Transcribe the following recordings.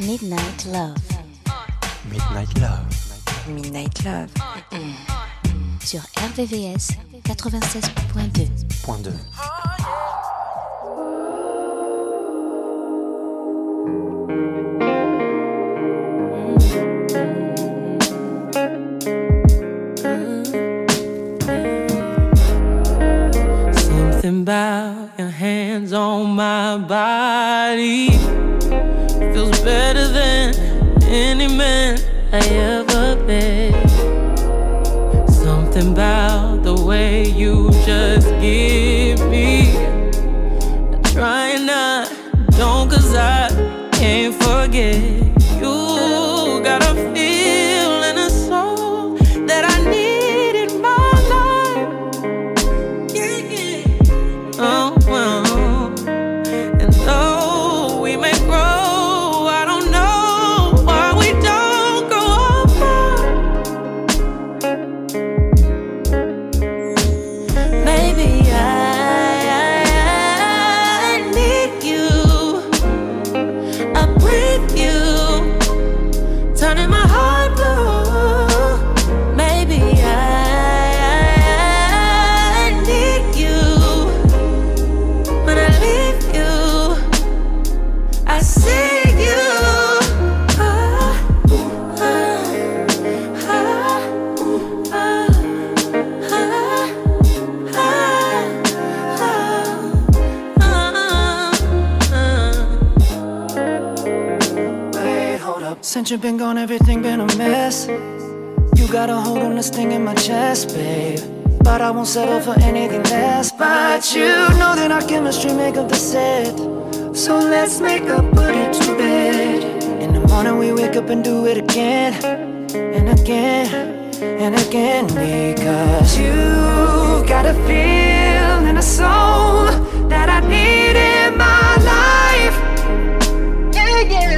Midnight Love. Midnight Love. Midnight Love. Sur RVVS 96.2. Point 2. Something about your hands on my body feels better than any man I ever met. Something about the way you just give up. Since you've been gone, everything been a mess. You got a hold on this thing in my chest, babe. But I won't settle for anything less. But you know that our chemistry make up the set. So let's make up, put it to bed. In the morning we wake up and do it again, and again, and again. Because you got a feel and a soul that I need in my life. Yeah, yeah.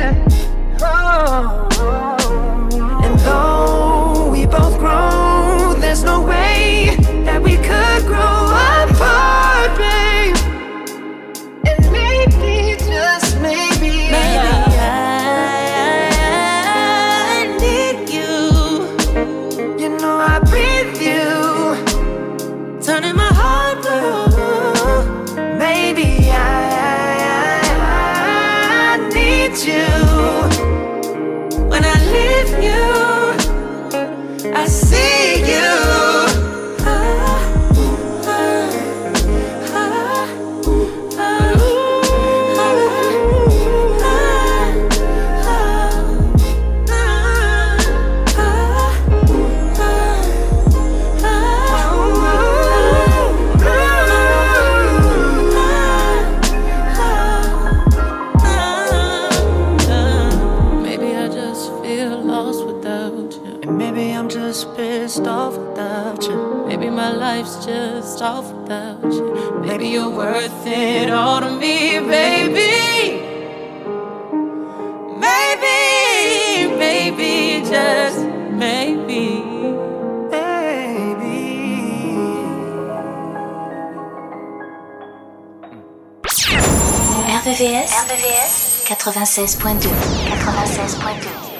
Maybe you're worth it all to me, baby. Maybe, maybe, just maybe. Baby. RVVS 96.2. 96.2.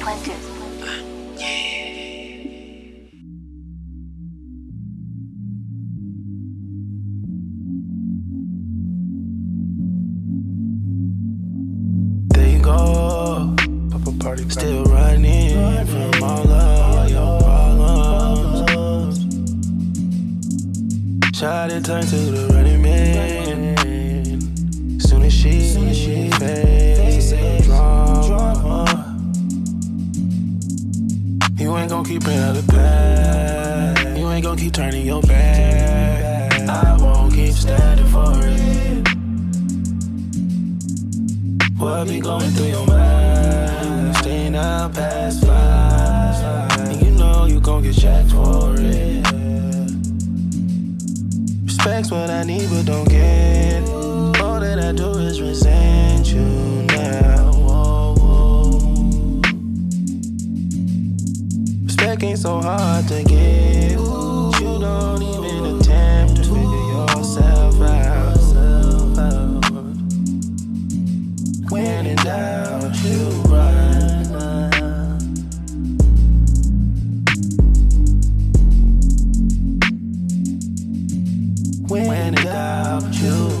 can't without you.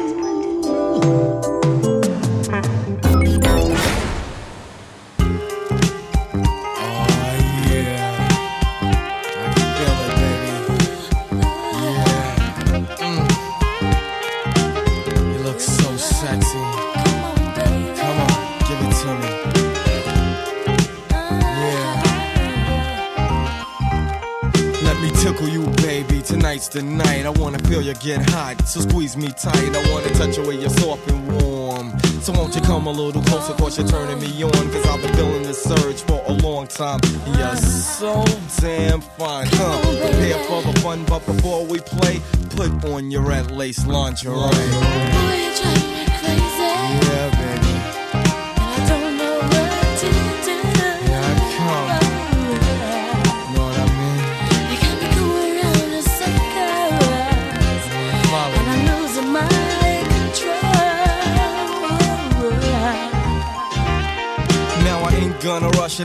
I wanna feel you get hot, so squeeze me tight. I wanna touch you where you're soft and warm. So won't you come a little closer, cause you're turning me on. Cause I've been feeling this surge for a long time. You're so damn fine, huh? Prepare for the fun, but before we play, put on your red lace lingerie.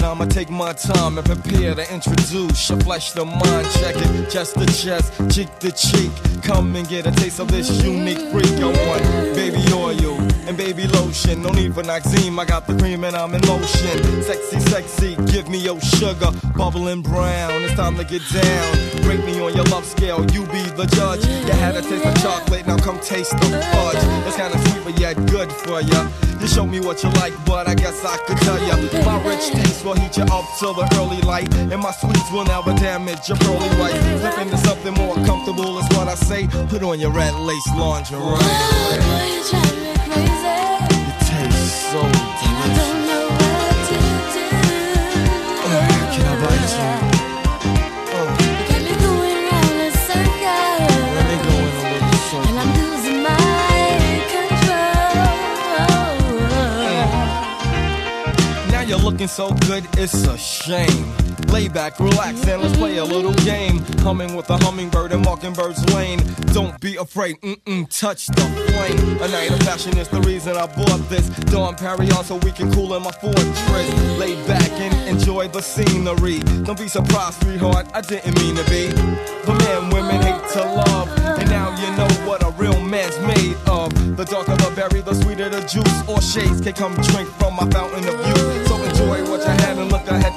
I'ma take my time and prepare to introduce your flesh to mind. Check it, chest to chest, cheek to cheek. Come and get a taste of this unique freak. I want baby oil and baby lotion. No need for Noxzema, I got the cream and I'm in motion. Sexy, sexy, give me your sugar, bubbling brown. It's time to get down. Rate me on your love scale, you be the judge. You had a taste of chocolate, now come taste the fudge. It's kinda sweet, but yet good for ya. You show me what you like, but I guess I could tell ya. My rich taste will heat you up till the early light, and my sweets will never damage your pearly white. Slip into something more comfortable is what I say. Put on your red lace lingerie. Boy, you drive me crazy. Looking so good, it's a shame. Lay back, relax, and let's play a little game. Humming with a hummingbird in Mockingbird's lane. Don't be afraid, mm-mm, touch the flame. A night of passion is the reason I bought this. Dom Pérignon so we can cool in my fortress. Lay back and enjoy the scenery. Don't be surprised, sweetheart, I didn't mean to be. But men, women hate to love. And now you know what a real man's made of. The darker the berry, the sweeter the juice. Or shades can come drink from my fountain of youth.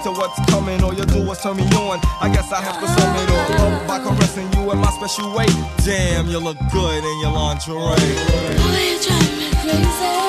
To what's coming. All you do is turn me on. I guess I have to sum it all up by caressing you in my special way. Damn, you look good in your lingerie. Boy, you drive me crazy.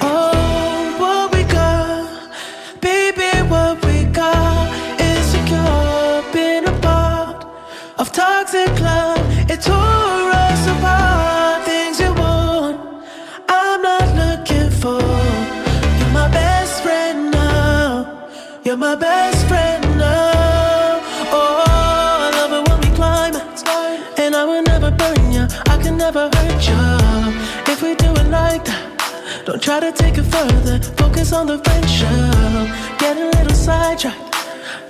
Oh, what we got, baby, what we got is secure a part of toxic love. It tore us apart. Things you want, I'm not looking for. You're my best friend now. You're my best. try to take it further, focus on the venture. Get a little sidetracked,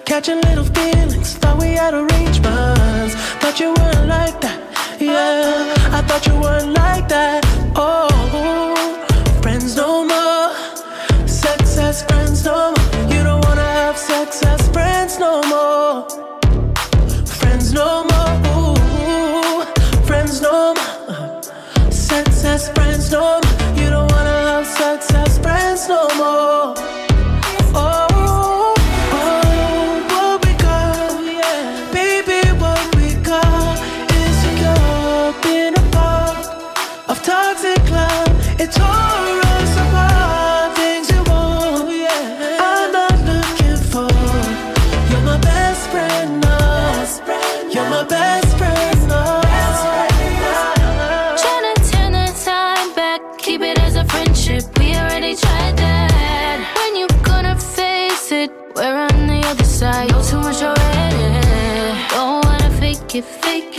catching little feelings. Thought we had arrangements, thought you weren't like that. Yeah, I thought you weren't like that. Oh, friends no more, sex as friends no more. You don't wanna have sex as friends no more, friends no more, Ooh, friends no more, sex as friends no more no more.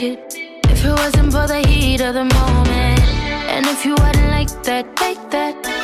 it if it wasn't for the heat of the moment. And if you hadn't like that, take that.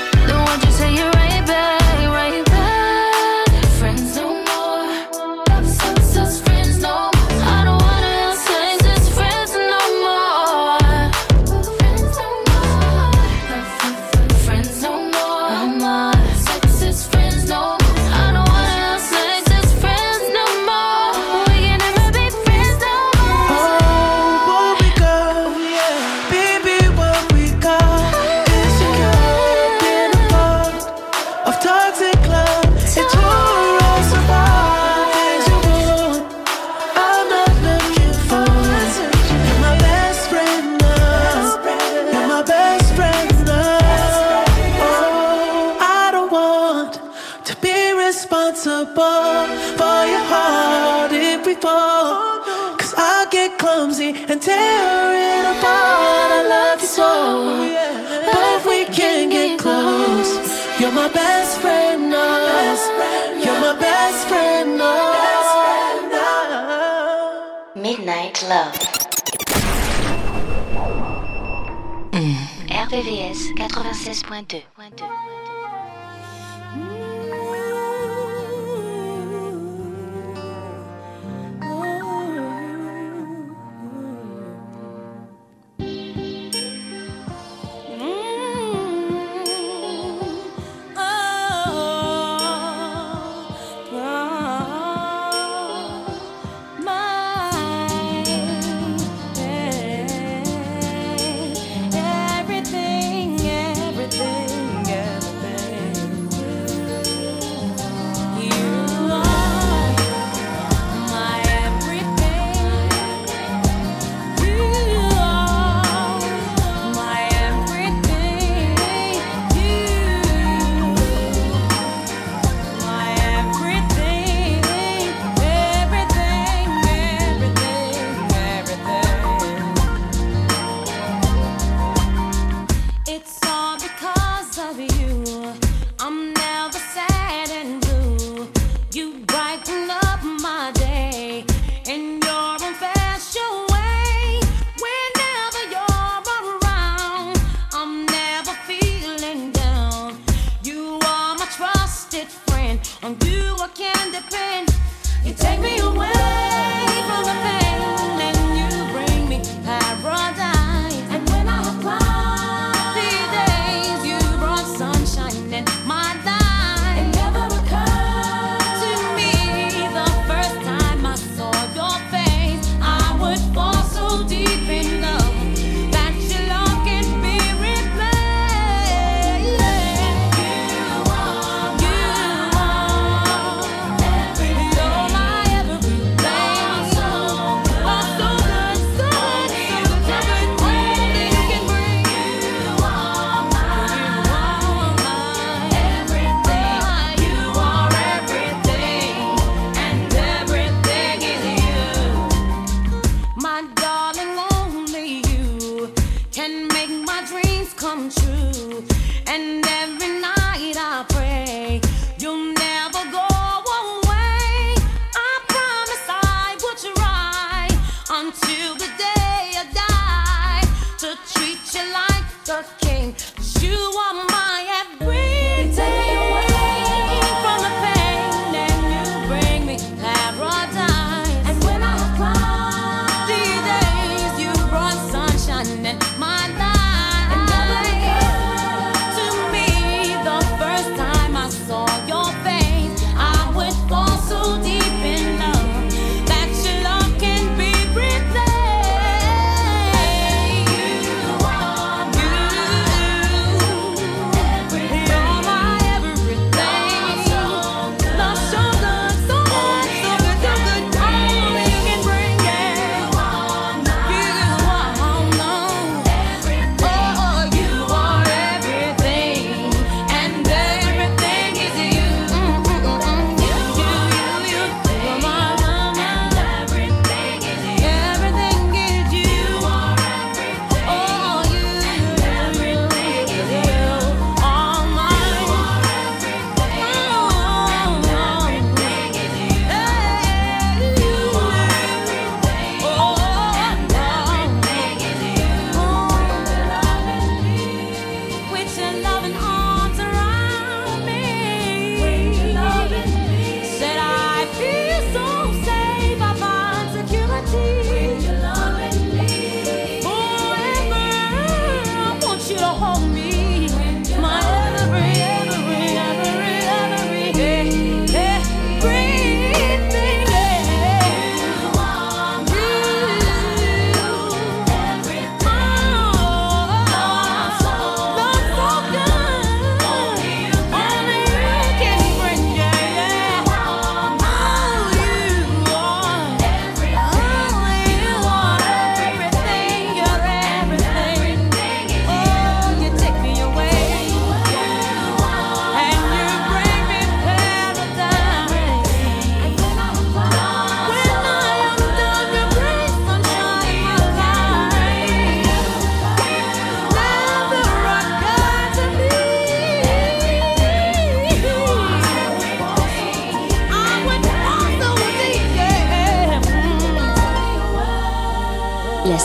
Love. Mm. RVVS 96.2.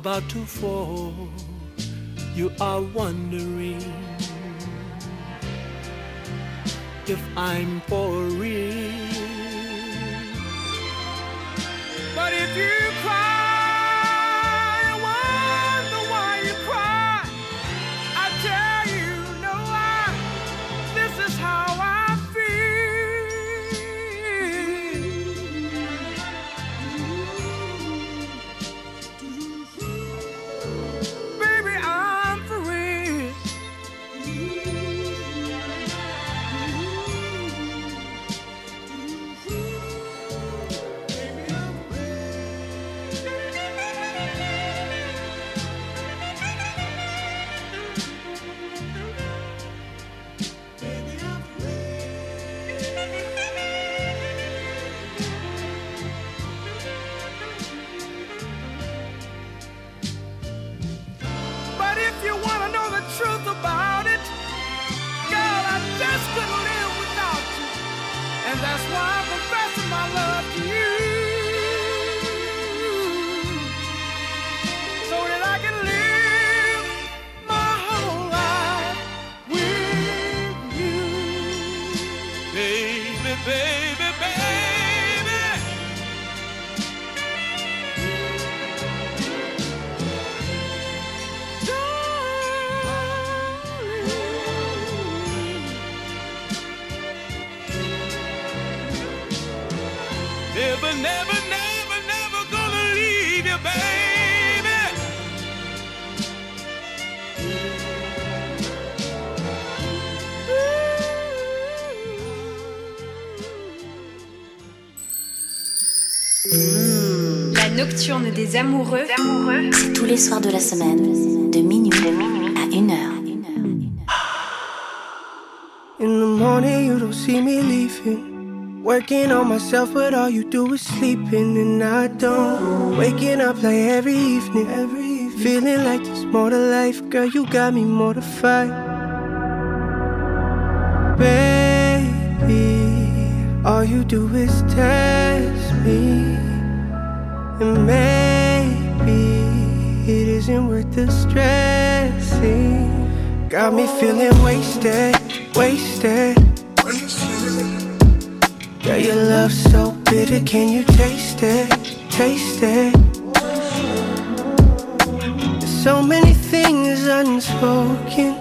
about to fall. You are wondering if I'm for real. But if you nocturne des amoureux. C'est tous les soirs de la semaine, de minuit, à 1h. In the morning, you don't see me leaving. Working on myself, but all you do is sleeping, and I don't. Waking up like every evening, every evening. Feeling like there's more to life, girl. You got me mortified. Baby, all you do is test me, and maybe it isn't worth the stressing. Got me feeling wasted, wasted. Girl, your love so bitter, can you taste it, taste it? There's so many things unspoken.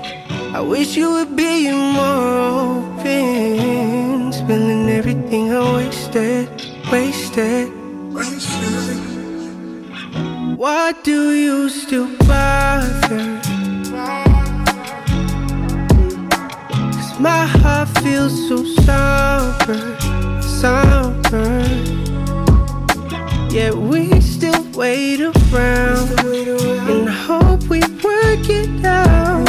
I wish you would be more open. Spilling everything I wasted, wasted. Why do you still bother? Cause my heart feels so somber, somber. Yet we still wait around and hope we work it out.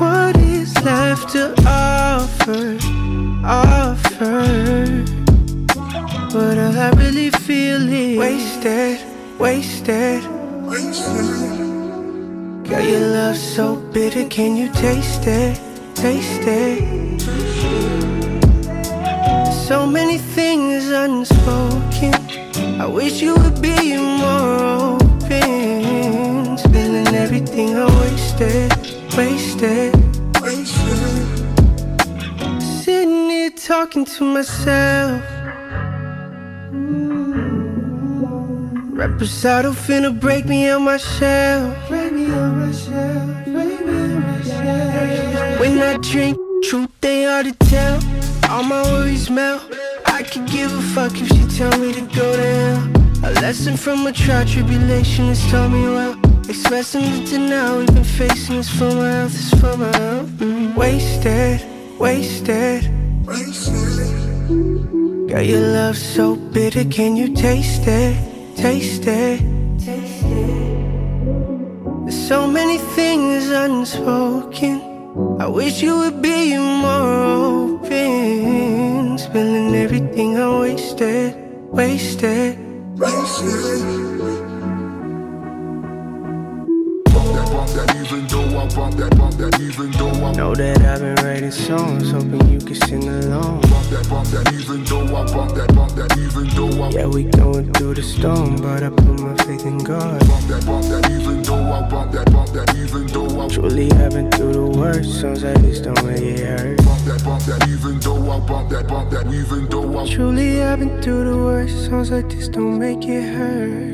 What is left to offer, offer? But all I really feel is wasted, wasted. Girl, your love so bitter, can you taste it? Taste it. So many things unspoken. I wish you would be more open. Spilling everything I wasted, wasted. Sitting here talking to myself. Reposado finna break me on my shell. Break me on my shell. Break me on my shell. When I drink, truth they hard to tell. All my worries melt. I could give a fuck if she tell me to go to hell. A lesson from a trial tribulation has taught me well. Expressing it to now, we've been facing this for my health, this for my health. Mm. Wasted, wasted, wasted. Girl, your love so bitter, can you taste it? Taste it. Taste it. There's so many things unspoken. I wish you would be more open. Spilling everything I wasted, wasted, wasted. Know that I've been writing songs, hoping you can sing along. Yeah, we going through the storm, but I put my faith in God. Truly, I've been through the worst, songs like this don't make it hurt. Truly, I've been through the worst, songs like this don't make it hurt.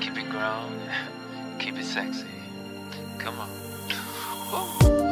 Keep it grown, keep it sexy. Come on. Woo.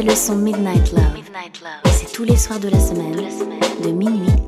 c'est le son Midnight Love. C'est tous les soirs de la semaine, de minuit à 1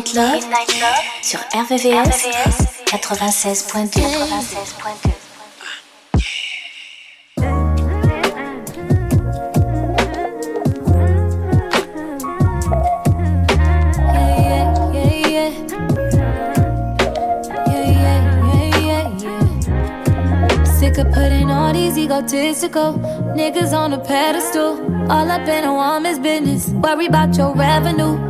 Midnight Love, sur RVVS, 96.2. Yeah, yeah, yeah, yeah, yeah. Sick of putting all these egotistical niggas on a pedestal. All up in a woman's business. Worry about your revenue.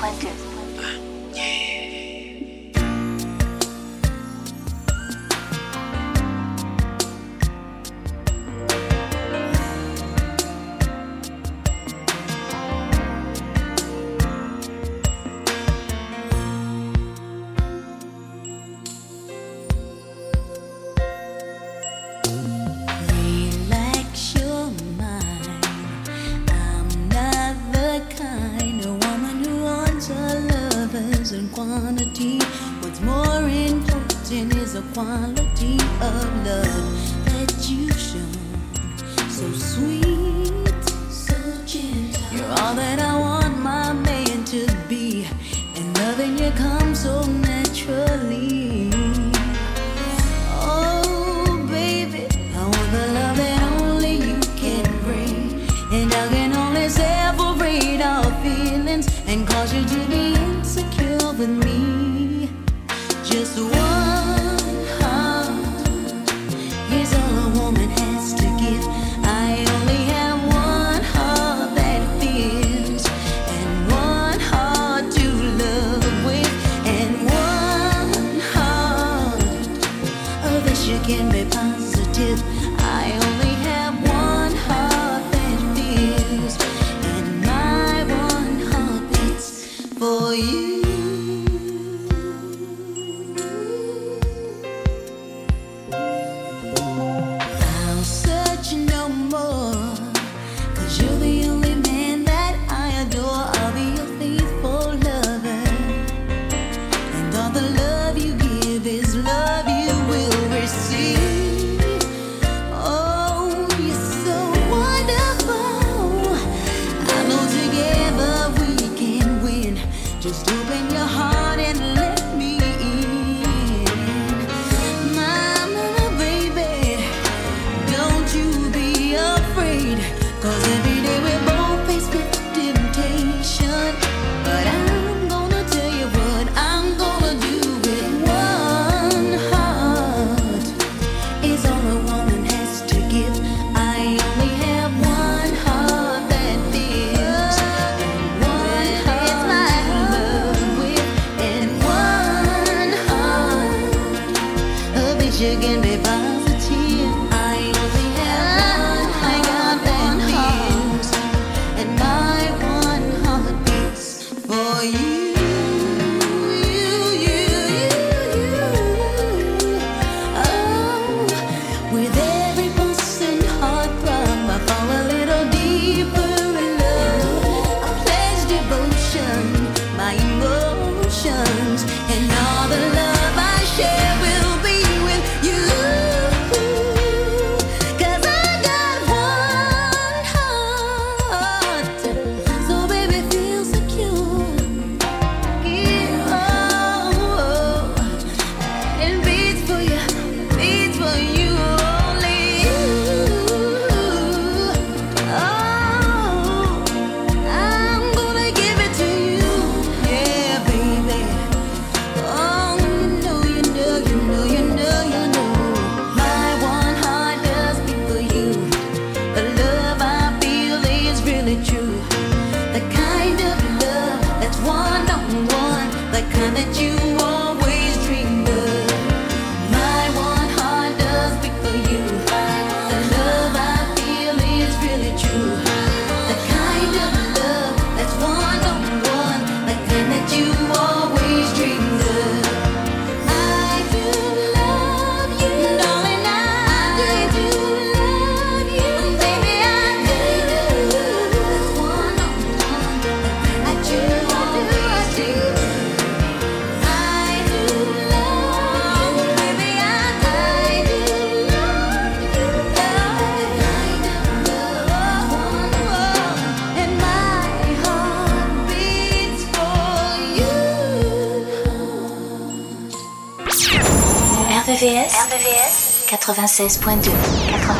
96.2. Uh,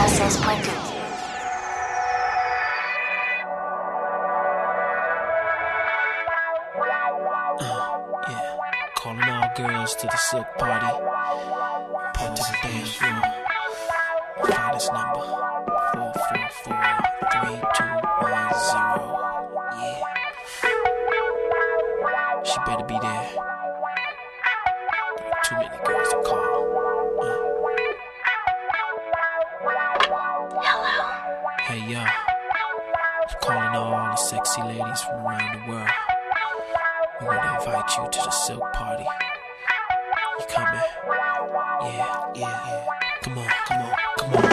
all girls to the silk party. Party to the dance floor. Find this number. Four four four three two one zero. sexy ladies from around the world. We want to invite you to the silk party. You coming? Yeah, yeah, yeah. Come on, come on, come on.